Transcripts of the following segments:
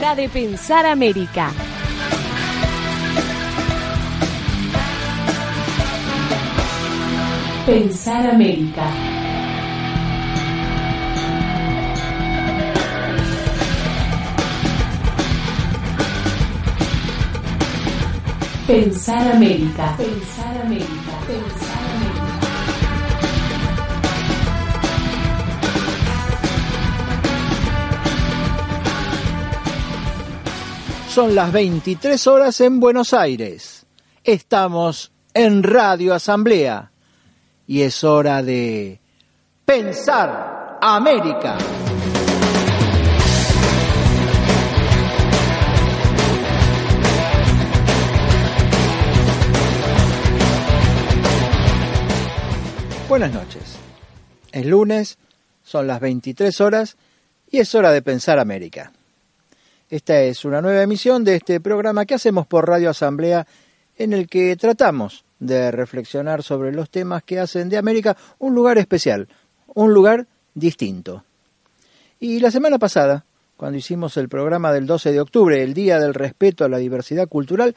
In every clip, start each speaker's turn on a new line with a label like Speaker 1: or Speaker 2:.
Speaker 1: hora de pensar América. Pensar América. Pensar América. Pensar América. Pensar América.
Speaker 2: Son las 23 horas en Buenos Aires. Estamos en Radio Asamblea y es hora de pensar América. Buenas noches. Es lunes, son las 23 horas y es hora de pensar América. Esta es una nueva emisión de este programa que hacemos por Radio Asamblea en el que tratamos de reflexionar sobre los temas que hacen de América un lugar especial, un lugar distinto. Y la semana pasada, cuando hicimos el programa del 12 de octubre, el Día del Respeto a la Diversidad Cultural,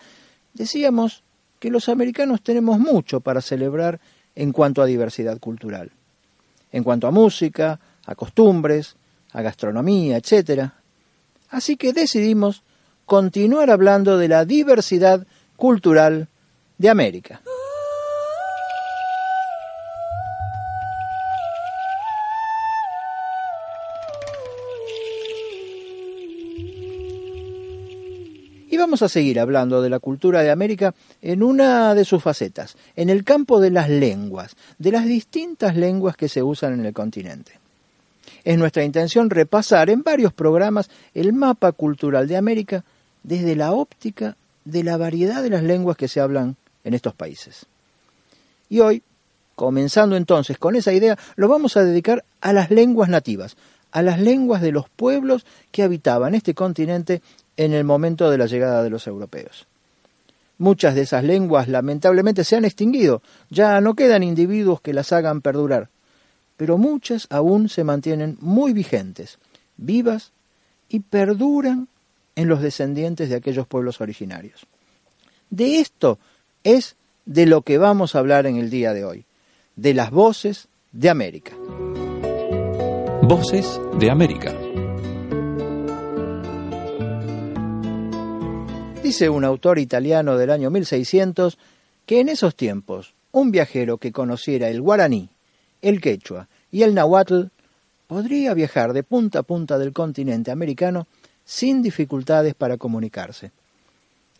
Speaker 2: decíamos que los americanos tenemos mucho para celebrar en cuanto a diversidad cultural. En cuanto a música, a costumbres, a gastronomía, etcétera. Así que decidimos continuar hablando de la diversidad cultural de América. Y vamos a seguir hablando de la cultura de América en una de sus facetas, en el campo de las lenguas, de las distintas lenguas que se usan en el continente. Es nuestra intención repasar en varios programas el mapa cultural de América desde la óptica de la variedad de las lenguas que se hablan en estos países. Y hoy, comenzando entonces con esa idea, lo vamos a dedicar a las lenguas nativas, a las lenguas de los pueblos que habitaban este continente en el momento de la llegada de los europeos. Muchas de esas lenguas lamentablemente se han extinguido, ya no quedan individuos que las hagan perdurar, pero muchas aún se mantienen muy vigentes, vivas y perduran en los descendientes de aquellos pueblos originarios. De esto es de lo que vamos a hablar en el día de hoy, de las voces de América.
Speaker 3: Voces de América.
Speaker 2: Dice un autor italiano del año 1600 que en esos tiempos un viajero que conociera el guaraní, el quechua y el nahuatl podría viajar de punta a punta del continente americano sin dificultades para comunicarse.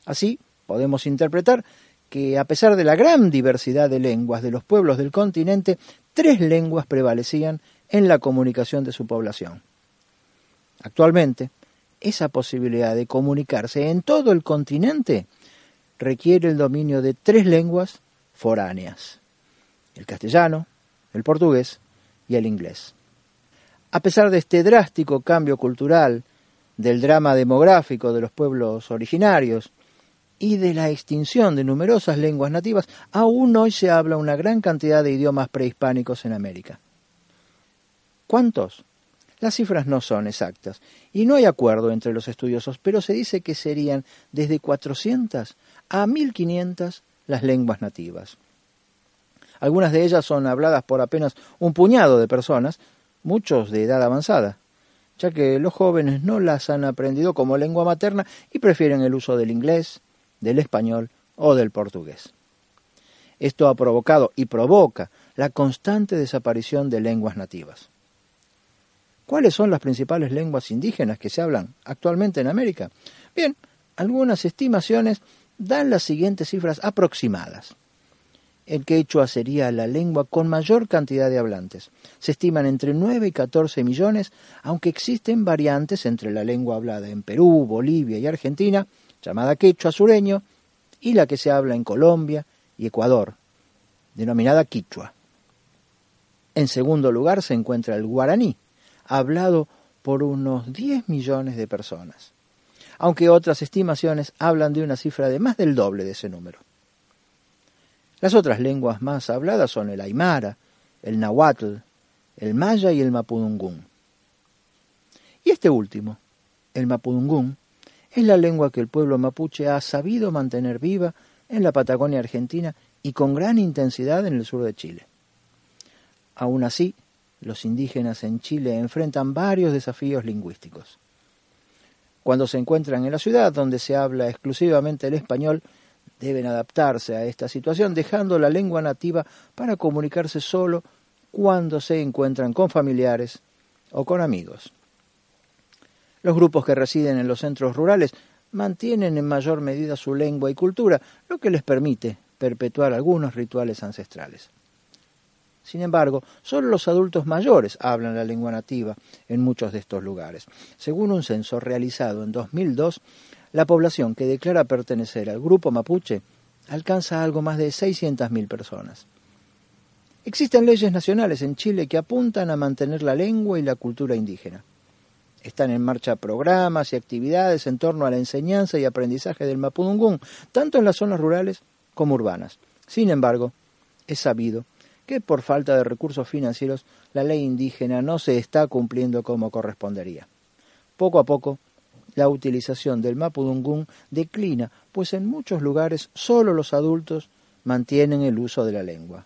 Speaker 2: Así, podemos interpretar que a pesar de la gran diversidad de lenguas de los pueblos del continente, tres lenguas prevalecían en la comunicación de su población. Actualmente, esa posibilidad de comunicarse en todo el continente requiere el dominio de tres lenguas foráneas, el castellano, el portugués y el inglés. A pesar de este drástico cambio cultural, del drama demográfico de los pueblos originarios y de la extinción de numerosas lenguas nativas, aún hoy se habla una gran cantidad de idiomas prehispánicos en América. ¿Cuántos? Las cifras no son exactas y no hay acuerdo entre los estudiosos, pero se dice que serían desde 400 a 1500 las lenguas nativas. Algunas de ellas son habladas por apenas un puñado de personas, muchos de edad avanzada, ya que los jóvenes no las han aprendido como lengua materna y prefieren el uso del inglés, del español o del portugués. Esto ha provocado y provoca la constante desaparición de lenguas nativas. ¿Cuáles son las principales lenguas indígenas que se hablan actualmente en América? Bien, algunas estimaciones dan las siguientes cifras aproximadas. El quechua sería la lengua con mayor cantidad de hablantes. Se estiman entre 9 y 14 millones, aunque existen variantes entre la lengua hablada en Perú, Bolivia y Argentina, llamada quechua sureño, y la que se habla en Colombia y Ecuador, denominada quichua. En segundo lugar se encuentra el guaraní, hablado por unos 10 millones de personas, aunque otras estimaciones hablan de una cifra de más del doble de ese número. Las otras lenguas más habladas son el aymara, el nahuatl, el maya y el mapudungún. Y este último, el mapudungún, es la lengua que el pueblo mapuche ha sabido mantener viva en la Patagonia Argentina y con gran intensidad en el sur de Chile. Aún así, los indígenas en Chile enfrentan varios desafíos lingüísticos. Cuando se encuentran en la ciudad, donde se habla exclusivamente el español, deben adaptarse a esta situación, dejando la lengua nativa para comunicarse solo cuando se encuentran con familiares o con amigos. Los grupos que residen en los centros rurales mantienen en mayor medida su lengua y cultura, lo que les permite perpetuar algunos rituales ancestrales. Sin embargo, solo los adultos mayores hablan la lengua nativa en muchos de estos lugares. Según un censo realizado en 2002, la población que declara pertenecer al grupo mapuche alcanza algo más de 600.000 personas. Existen leyes nacionales en Chile que apuntan a mantener la lengua y la cultura indígena. Están en marcha programas y actividades en torno a la enseñanza y aprendizaje del mapudungún, tanto en las zonas rurales como urbanas. Sin embargo, es sabido que por falta de recursos financieros la ley indígena no se está cumpliendo como correspondería. Poco a poco, la utilización del mapudungún declina, pues en muchos lugares solo los adultos mantienen el uso de la lengua.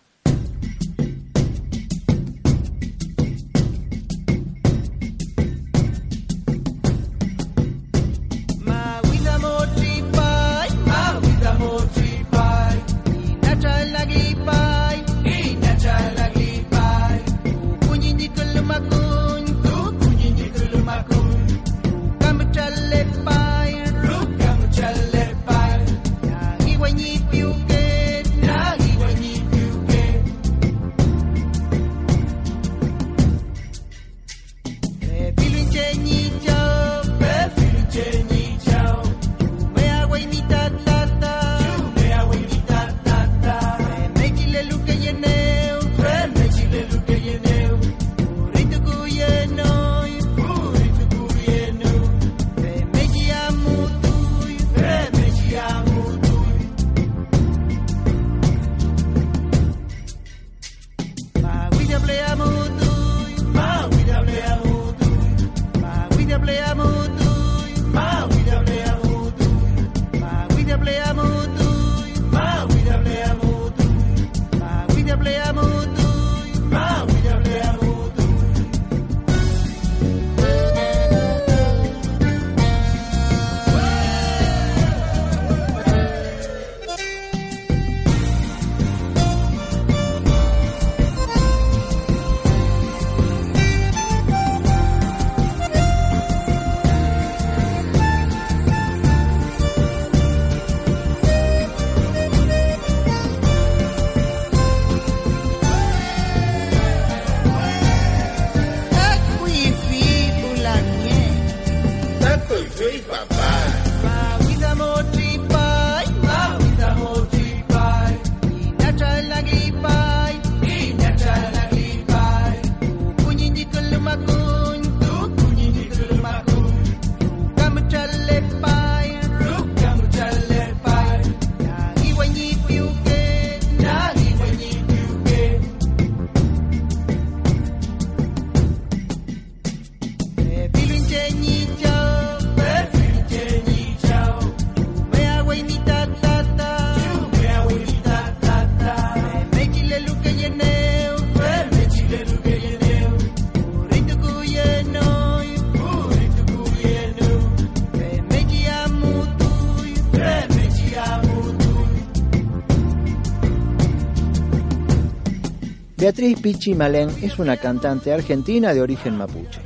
Speaker 2: Pichi Malén es una cantante argentina de origen mapuche.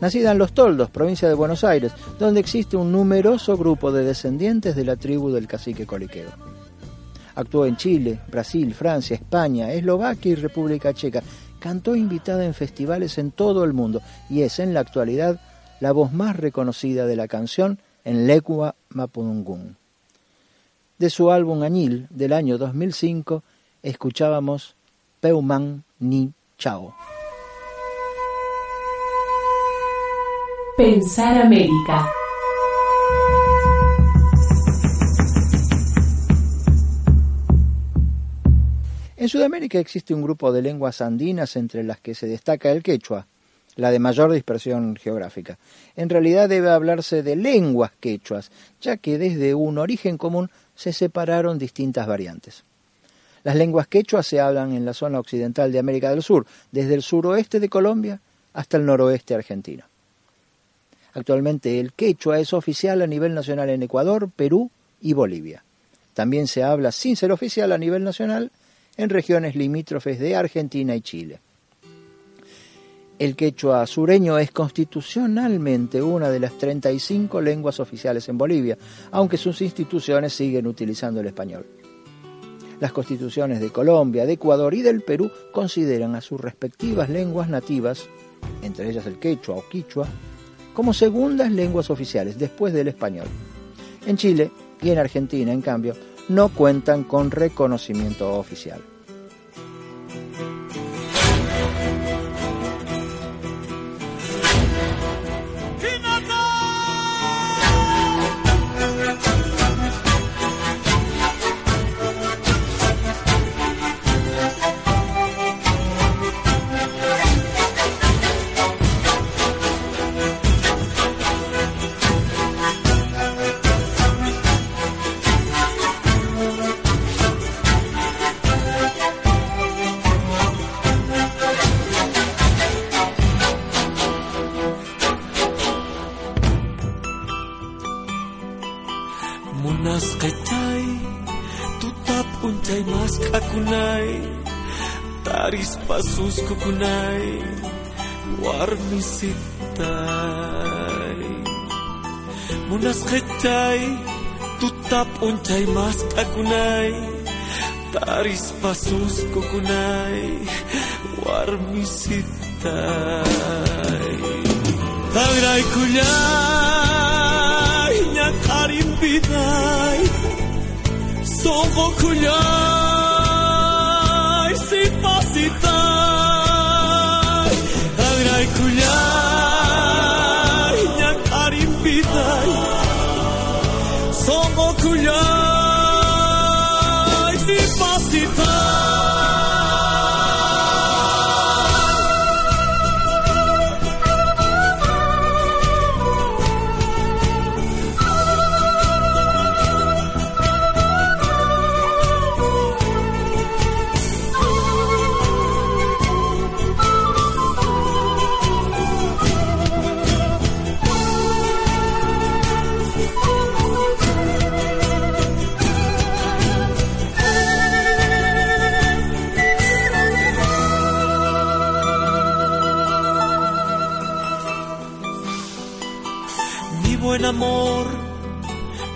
Speaker 2: Nacida en Los Toldos, provincia de Buenos Aires, donde existe un numeroso grupo de descendientes de la tribu del cacique coliqueo. Actuó en Chile, Brasil, Francia, España, Eslovaquia y República Checa. Cantó invitada en festivales en todo el mundo y es en la actualidad la voz más reconocida de la canción en lengua mapudungún. De su álbum Añil del año 2005 escuchábamos Peuman ni Chao.
Speaker 1: Pensar América.
Speaker 2: En Sudamérica existe un grupo de lenguas andinas entre las que se destaca el quechua, la de mayor dispersión geográfica. En realidad debe hablarse de lenguas quechuas, ya que desde un origen común se separaron distintas variantes. Las lenguas quechuas se hablan en la zona occidental de América del Sur, desde el suroeste de Colombia hasta el noroeste argentino. Actualmente el quechua es oficial a nivel nacional en Ecuador, Perú y Bolivia. También se habla sin ser oficial a nivel nacional en regiones limítrofes de Argentina y Chile. El quechua sureño es constitucionalmente una de las 35 lenguas oficiales en Bolivia, aunque sus instituciones siguen utilizando el español. Las constituciones de Colombia, de Ecuador y del Perú consideran a sus respectivas lenguas nativas, entre ellas el quechua o quichua, como segundas lenguas oficiales después del español. En Chile y en Argentina, en cambio, no cuentan con reconocimiento oficial.
Speaker 3: kunai Taris pasus kukunai Warmi sitai. Munas kecai Tutap uncai mas kakunai Taris pasus kukunai Warmi sitai. Tangrai kunai Nyakarim bidai Sovo kunai. si fosse tal, andrai cugliare.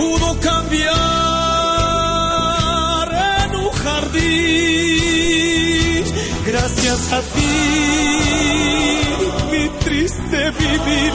Speaker 3: pudo cambiar en un jardín. Gracias a ti, mi triste vivir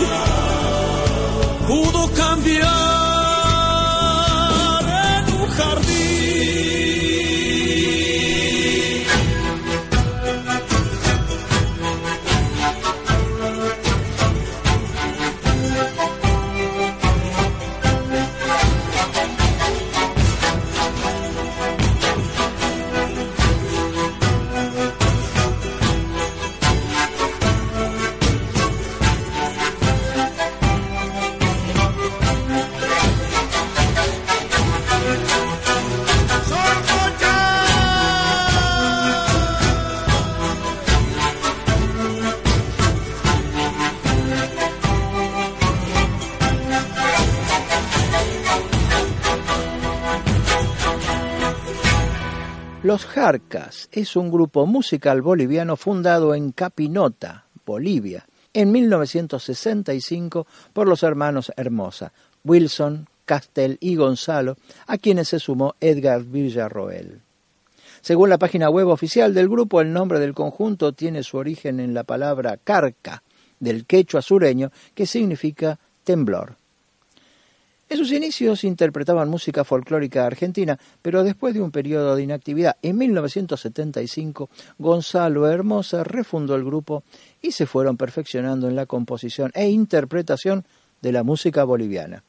Speaker 2: Los Jarcas es un grupo musical boliviano fundado en Capinota, Bolivia, en 1965 por los hermanos Hermosa, Wilson, Castel y Gonzalo, a quienes se sumó Edgar Villarroel. Según la página web oficial del grupo, el nombre del conjunto tiene su origen en la palabra carca, del quechua sureño que significa temblor. En sus inicios interpretaban música folclórica argentina, pero después de un periodo de inactividad, en 1975, Gonzalo Hermosa refundó el grupo y se fueron perfeccionando en la composición e interpretación de la música boliviana.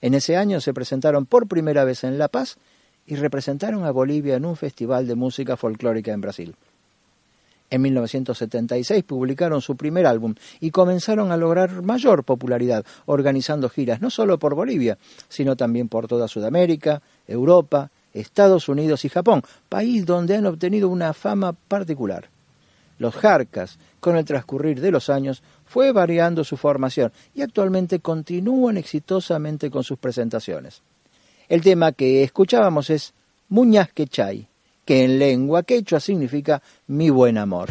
Speaker 2: En ese año se presentaron por primera vez en La Paz y representaron a Bolivia en un festival de música folclórica en Brasil. En 1976 publicaron su primer álbum y comenzaron a lograr mayor popularidad, organizando giras no solo por Bolivia, sino también por toda Sudamérica, Europa, Estados Unidos y Japón, país donde han obtenido una fama particular. Los Jarcas, con el transcurrir de los años, fue variando su formación y actualmente continúan exitosamente con sus presentaciones. El tema que escuchábamos es Muñaz Quechay, que en lengua quechua significa mi buen amor.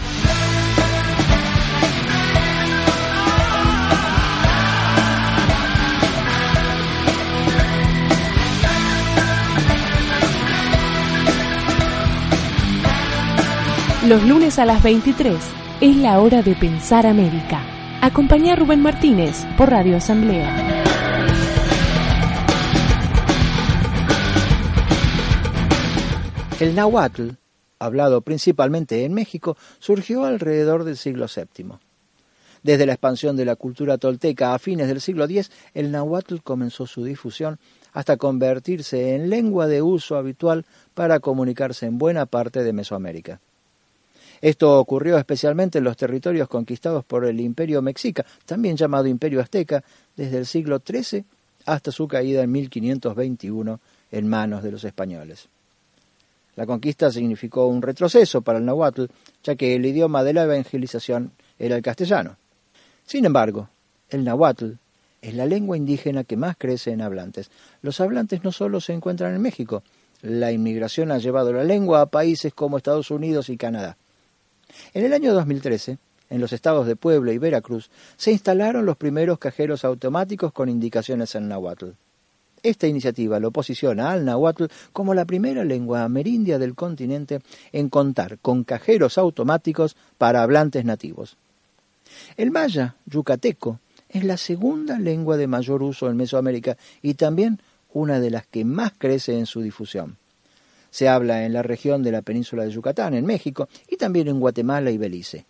Speaker 4: Los lunes a las 23 es la hora de Pensar América. Acompaña a Rubén Martínez por Radio Asamblea.
Speaker 2: El náhuatl, hablado principalmente en México, surgió alrededor del siglo VII. Desde la expansión de la cultura tolteca a fines del siglo X, el náhuatl comenzó su difusión hasta convertirse en lengua de uso habitual para comunicarse en buena parte de Mesoamérica. Esto ocurrió especialmente en los territorios conquistados por el Imperio Mexica, también llamado Imperio Azteca, desde el siglo XIII hasta su caída en 1521 en manos de los españoles. La conquista significó un retroceso para el náhuatl, ya que el idioma de la evangelización era el castellano. Sin embargo, el náhuatl es la lengua indígena que más crece en hablantes. Los hablantes no solo se encuentran en México, la inmigración ha llevado la lengua a países como Estados Unidos y Canadá. En el año 2013, en los estados de Puebla y Veracruz, se instalaron los primeros cajeros automáticos con indicaciones en náhuatl. Esta iniciativa lo posiciona al náhuatl como la primera lengua amerindia del continente en contar con cajeros automáticos para hablantes nativos. El maya yucateco es la segunda lengua de mayor uso en Mesoamérica y también una de las que más crece en su difusión. Se habla en la región de la península de Yucatán, en México, y también en Guatemala y Belice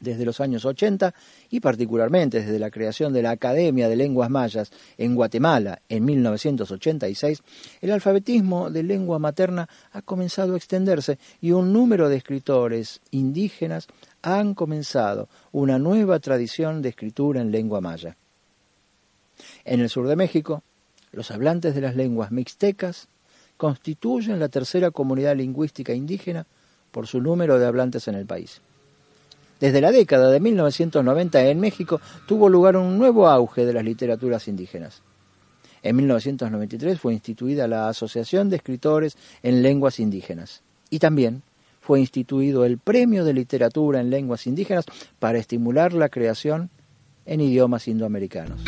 Speaker 2: desde los años 80 y particularmente desde la creación de la Academia de Lenguas Mayas en Guatemala en 1986, el alfabetismo de lengua materna ha comenzado a extenderse y un número de escritores indígenas han comenzado una nueva tradición de escritura en lengua maya. En el sur de México, los hablantes de las lenguas mixtecas constituyen la tercera comunidad lingüística indígena por su número de hablantes en el país. Desde la década de 1990 en México tuvo lugar un nuevo auge de las literaturas indígenas. En 1993 fue instituida la Asociación de Escritores en Lenguas Indígenas y también fue instituido el Premio de Literatura en Lenguas Indígenas para estimular la creación en idiomas indoamericanos.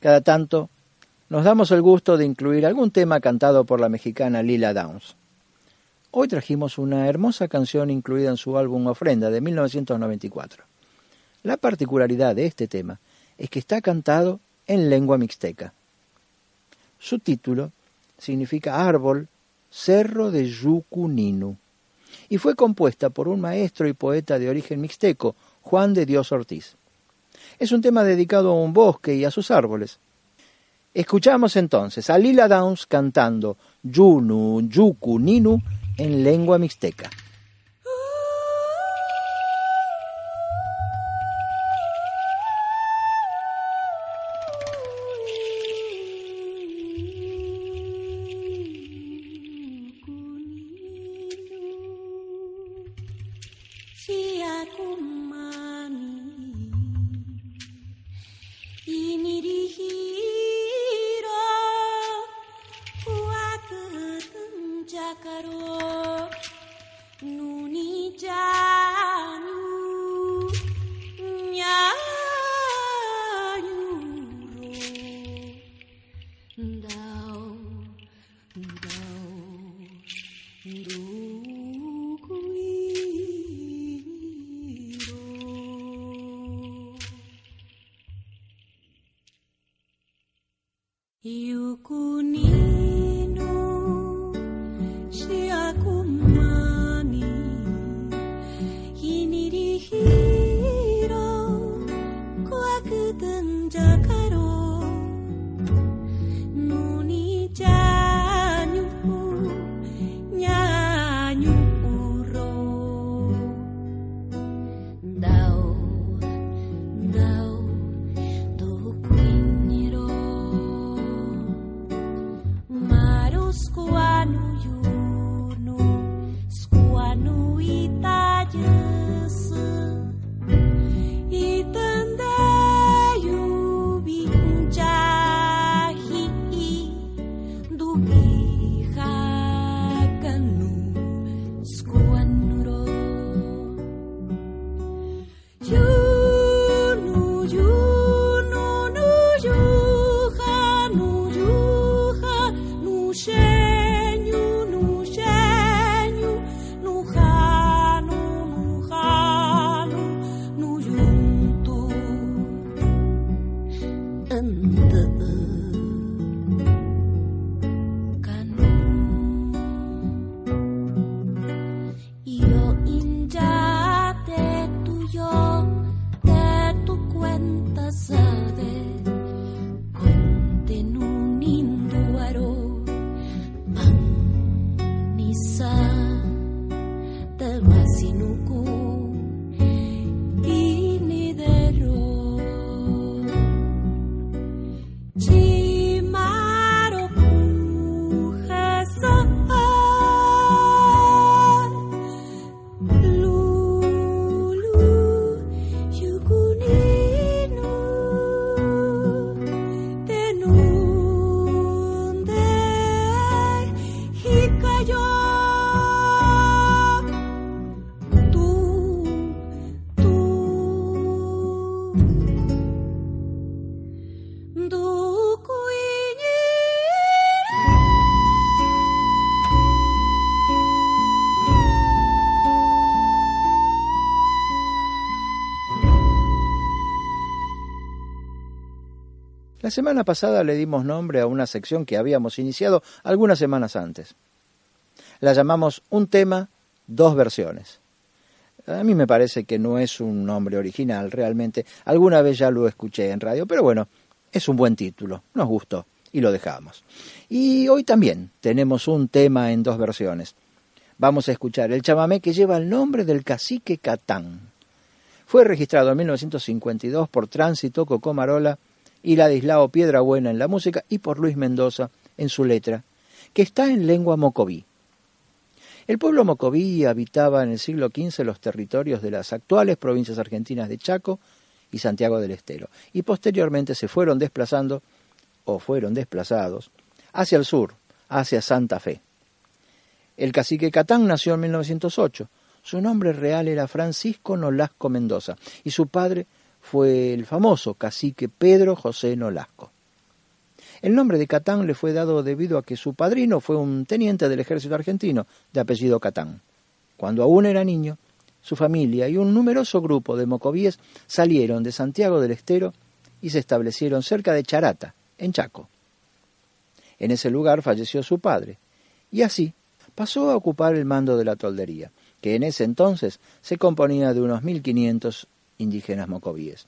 Speaker 2: Cada tanto nos damos el gusto de incluir algún tema cantado por la mexicana Lila Downs. Hoy trajimos una hermosa canción incluida en su álbum Ofrenda de 1994. La particularidad de este tema es que está cantado en lengua mixteca. Su título significa árbol, cerro de Yucuninu, y fue compuesta por un maestro y poeta de origen mixteco, Juan de Dios Ortiz. Es un tema dedicado a un bosque y a sus árboles. Escuchamos entonces a Lila Downs cantando Yunu, Yuku, Ninu en lengua mixteca. La semana pasada le dimos nombre a una sección que habíamos iniciado algunas semanas antes. La llamamos Un tema, dos versiones. A mí me parece que no es un nombre original, realmente. Alguna vez ya lo escuché en radio, pero bueno, es un buen título, nos gustó y lo dejamos. Y hoy también tenemos un tema en dos versiones. Vamos a escuchar el chamamé que lleva el nombre del cacique Catán. Fue registrado en 1952 por Tránsito Cocomarola y Ladislao Piedrabuena en la música y por Luis Mendoza en su letra, que está en lengua mocoví. El pueblo mocoví habitaba en el siglo XV los territorios de las actuales provincias argentinas de Chaco y Santiago del Estero, y posteriormente se fueron desplazando, o fueron desplazados, hacia el sur, hacia Santa Fe. El cacique Catán nació en 1908. Su nombre real era Francisco Nolasco Mendoza, y su padre fue el famoso cacique Pedro José Nolasco. El nombre de Catán le fue dado debido a que su padrino fue un teniente del ejército argentino de apellido Catán. Cuando aún era niño, su familia y un numeroso grupo de mocovíes salieron de Santiago del Estero y se establecieron cerca de Charata, en Chaco. En ese lugar falleció su padre, y así pasó a ocupar el mando de la toldería, que en ese entonces se componía de unos 1500 indígenas mocovíes.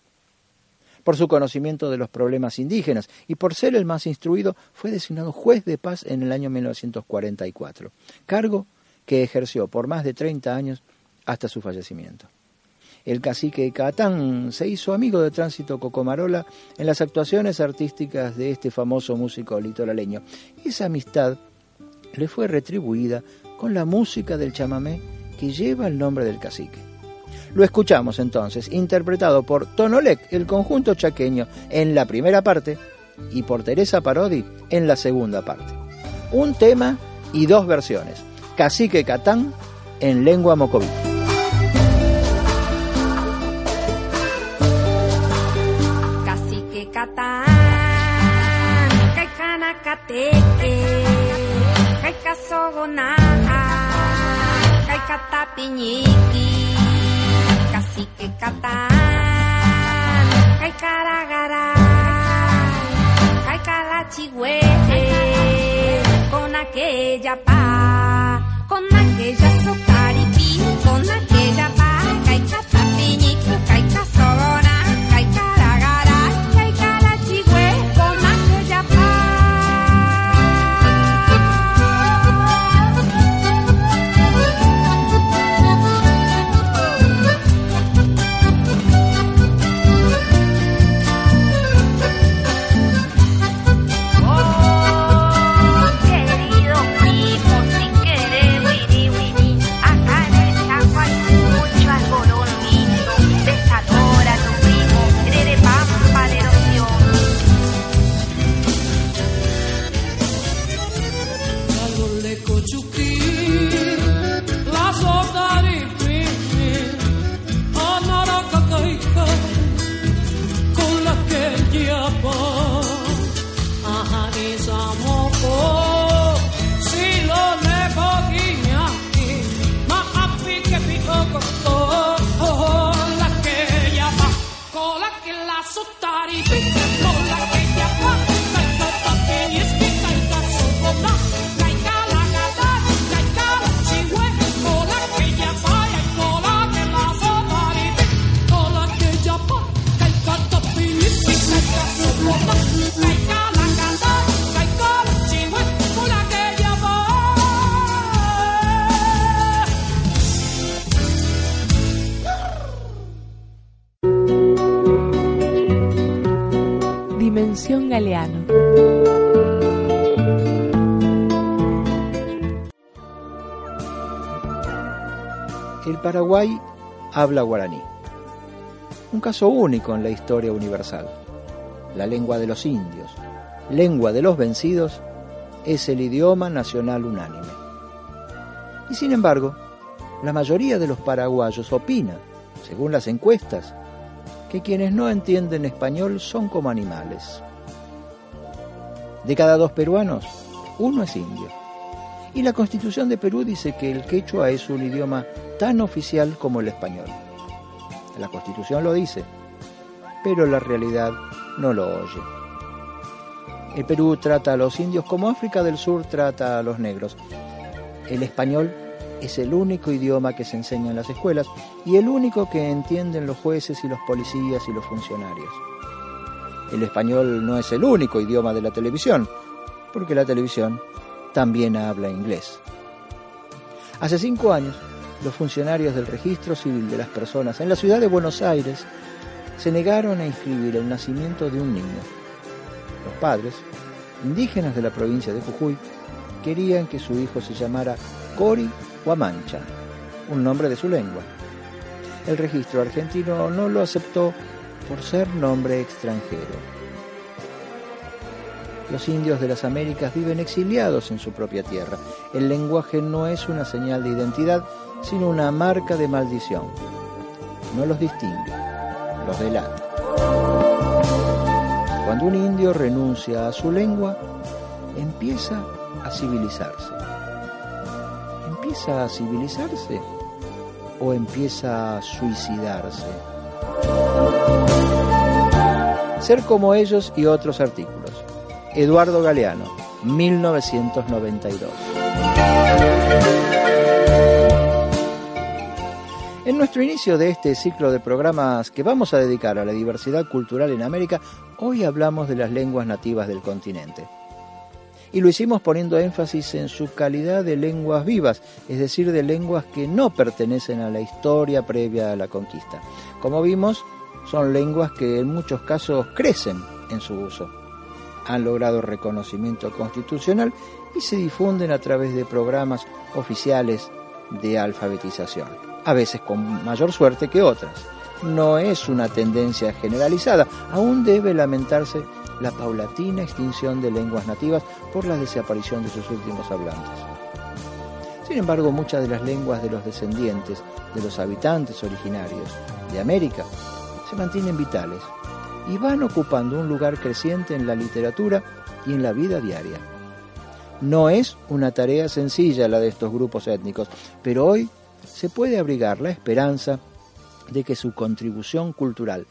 Speaker 2: Por su conocimiento de los problemas indígenas y por ser el más instruido, fue designado juez de paz en el año 1944, cargo que ejerció por más de 30 años hasta su fallecimiento. El cacique Catán se hizo amigo de Tránsito Cocomarola en las actuaciones artísticas de este famoso músico litoraleño. Esa amistad le fue retribuida con la música del chamamé que lleva el nombre del cacique. Lo escuchamos entonces, interpretado por Tonolec, el conjunto chaqueño, en la primera parte, y por Teresa Parodi en la segunda parte. Un tema y dos versiones. Cacique Catán en lengua mocoví.
Speaker 5: Cacique Catán, Caicanacateque, Caicasogona, Caicatapiñiqui cacique catán, cay caragaray, cay calachigüe, con aquella pa, con aquella
Speaker 2: Paraguay habla guaraní. Un caso único en la historia universal. La lengua de los indios, lengua de los vencidos, es el idioma nacional unánime. Y sin embargo, la mayoría de los paraguayos opina, según las encuestas, que quienes no entienden español son como animales. De cada dos peruanos, uno es indio. Y la constitución de Perú dice que el quechua es un idioma tan oficial como el español. La constitución lo dice, pero la realidad no lo oye. El Perú trata a los indios como África del Sur trata a los negros. El español es el único idioma que se enseña en las escuelas y el único que entienden los jueces y los policías y los funcionarios. El español no es el único idioma de la televisión, porque la televisión también habla inglés. Hace cinco años, los funcionarios del registro civil de las personas en la ciudad de Buenos Aires se negaron a inscribir el nacimiento de un niño. Los padres, indígenas de la provincia de Jujuy, querían que su hijo se llamara Cori Huamancha, un nombre de su lengua. El registro argentino no lo aceptó por ser nombre extranjero. Los indios de las Américas viven exiliados en su propia tierra. El lenguaje no es una señal de identidad, sino una marca de maldición. No los distingue, los delata. Cuando un indio renuncia a su lengua, empieza a civilizarse. ¿Empieza a civilizarse o empieza a suicidarse? Ser como ellos y otros artículos. Eduardo Galeano, 1992. En nuestro inicio de este ciclo de programas que vamos a dedicar a la diversidad cultural en América, hoy hablamos de las lenguas nativas del continente. Y lo hicimos poniendo énfasis en su calidad de lenguas vivas, es decir, de lenguas que no pertenecen a la historia previa a la conquista. Como vimos, son lenguas que en muchos casos crecen en su uso han logrado reconocimiento constitucional y se difunden a través de programas oficiales de alfabetización, a veces con mayor suerte que otras. No es una tendencia generalizada, aún debe lamentarse la paulatina extinción de lenguas nativas por la desaparición de sus últimos hablantes. Sin embargo, muchas de las lenguas de los descendientes de los habitantes originarios de América se mantienen vitales y van ocupando un lugar creciente en la literatura y en la vida diaria. No es una tarea sencilla la de estos grupos étnicos, pero hoy se puede abrigar la esperanza de que su contribución cultural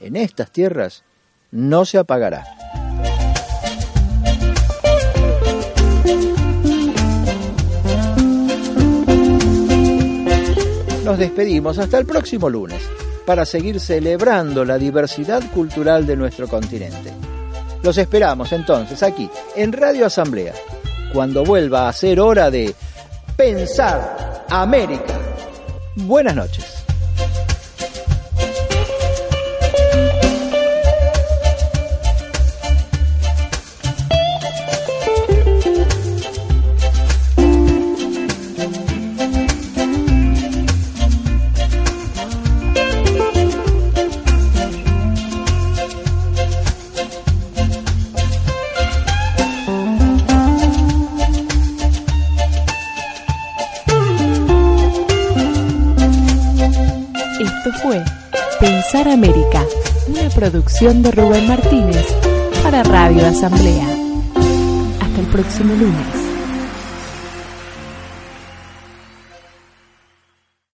Speaker 2: en estas tierras no se apagará. Nos despedimos hasta el próximo lunes para seguir celebrando la diversidad cultural de nuestro continente. Los esperamos entonces aquí, en Radio Asamblea, cuando vuelva a ser hora de Pensar América. Buenas noches.
Speaker 4: Producción de Rubén Martínez para Radio Asamblea. Hasta el próximo lunes.